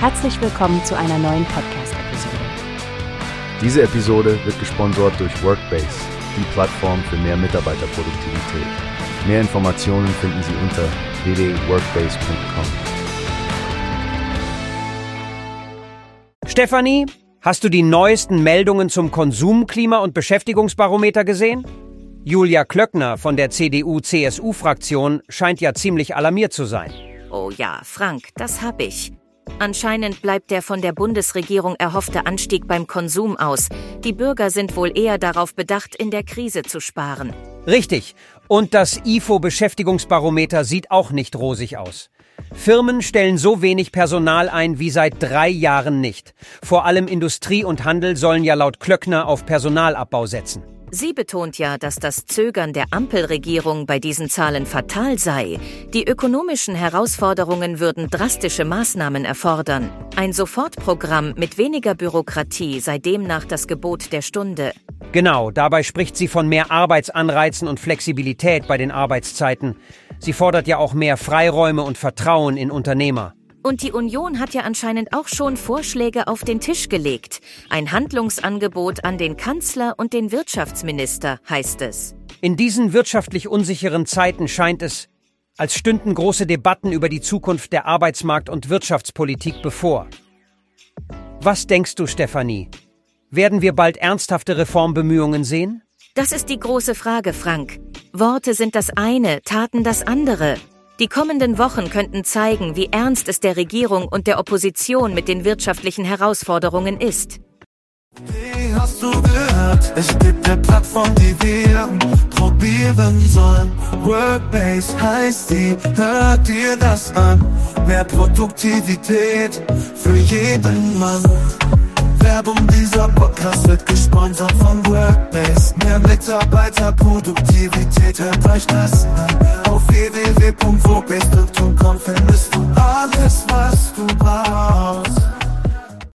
Herzlich willkommen zu einer neuen Podcast-Episode. Diese Episode wird gesponsert durch Workbase, die Plattform für mehr Mitarbeiterproduktivität. Mehr Informationen finden Sie unter www.workbase.com. Stefanie, hast du die neuesten Meldungen zum Konsum-, Klima- und Beschäftigungsbarometer gesehen? Julia Klöckner von der CDU-CSU-Fraktion scheint ja ziemlich alarmiert zu sein. Oh ja, Frank, das hab ich. Anscheinend bleibt der von der Bundesregierung erhoffte Anstieg beim Konsum aus. Die Bürger sind wohl eher darauf bedacht, in der Krise zu sparen. Richtig. Und das IFO-Beschäftigungsbarometer sieht auch nicht rosig aus. Firmen stellen so wenig Personal ein wie seit drei Jahren nicht. Vor allem Industrie und Handel sollen ja laut Klöckner auf Personalabbau setzen. Sie betont ja, dass das Zögern der Ampelregierung bei diesen Zahlen fatal sei. Die ökonomischen Herausforderungen würden drastische Maßnahmen erfordern. Ein Sofortprogramm mit weniger Bürokratie sei demnach das Gebot der Stunde. Genau, dabei spricht sie von mehr Arbeitsanreizen und Flexibilität bei den Arbeitszeiten. Sie fordert ja auch mehr Freiräume und Vertrauen in Unternehmer. Und die Union hat ja anscheinend auch schon Vorschläge auf den Tisch gelegt. Ein Handlungsangebot an den Kanzler und den Wirtschaftsminister, heißt es. In diesen wirtschaftlich unsicheren Zeiten scheint es, als stünden große Debatten über die Zukunft der Arbeitsmarkt- und Wirtschaftspolitik bevor. Was denkst du, Stefanie? Werden wir bald ernsthafte Reformbemühungen sehen? Das ist die große Frage, Frank. Worte sind das eine, Taten das andere. Die kommenden Wochen könnten zeigen, wie ernst es der Regierung und der Opposition mit den wirtschaftlichen Herausforderungen ist. Wie hast du gehört? Es gibt eine Plattform, die wir probieren sollen. Workbase heißt die, hört dir das an. Mehr Produktivität für jeden Mann. Werbung dieser Podcast wird gesponsert von Workbase. Mehr Mitarbeiterproduktivität, hört euch das an. Auf www.wobeste.com findest du alles, was du brauchst.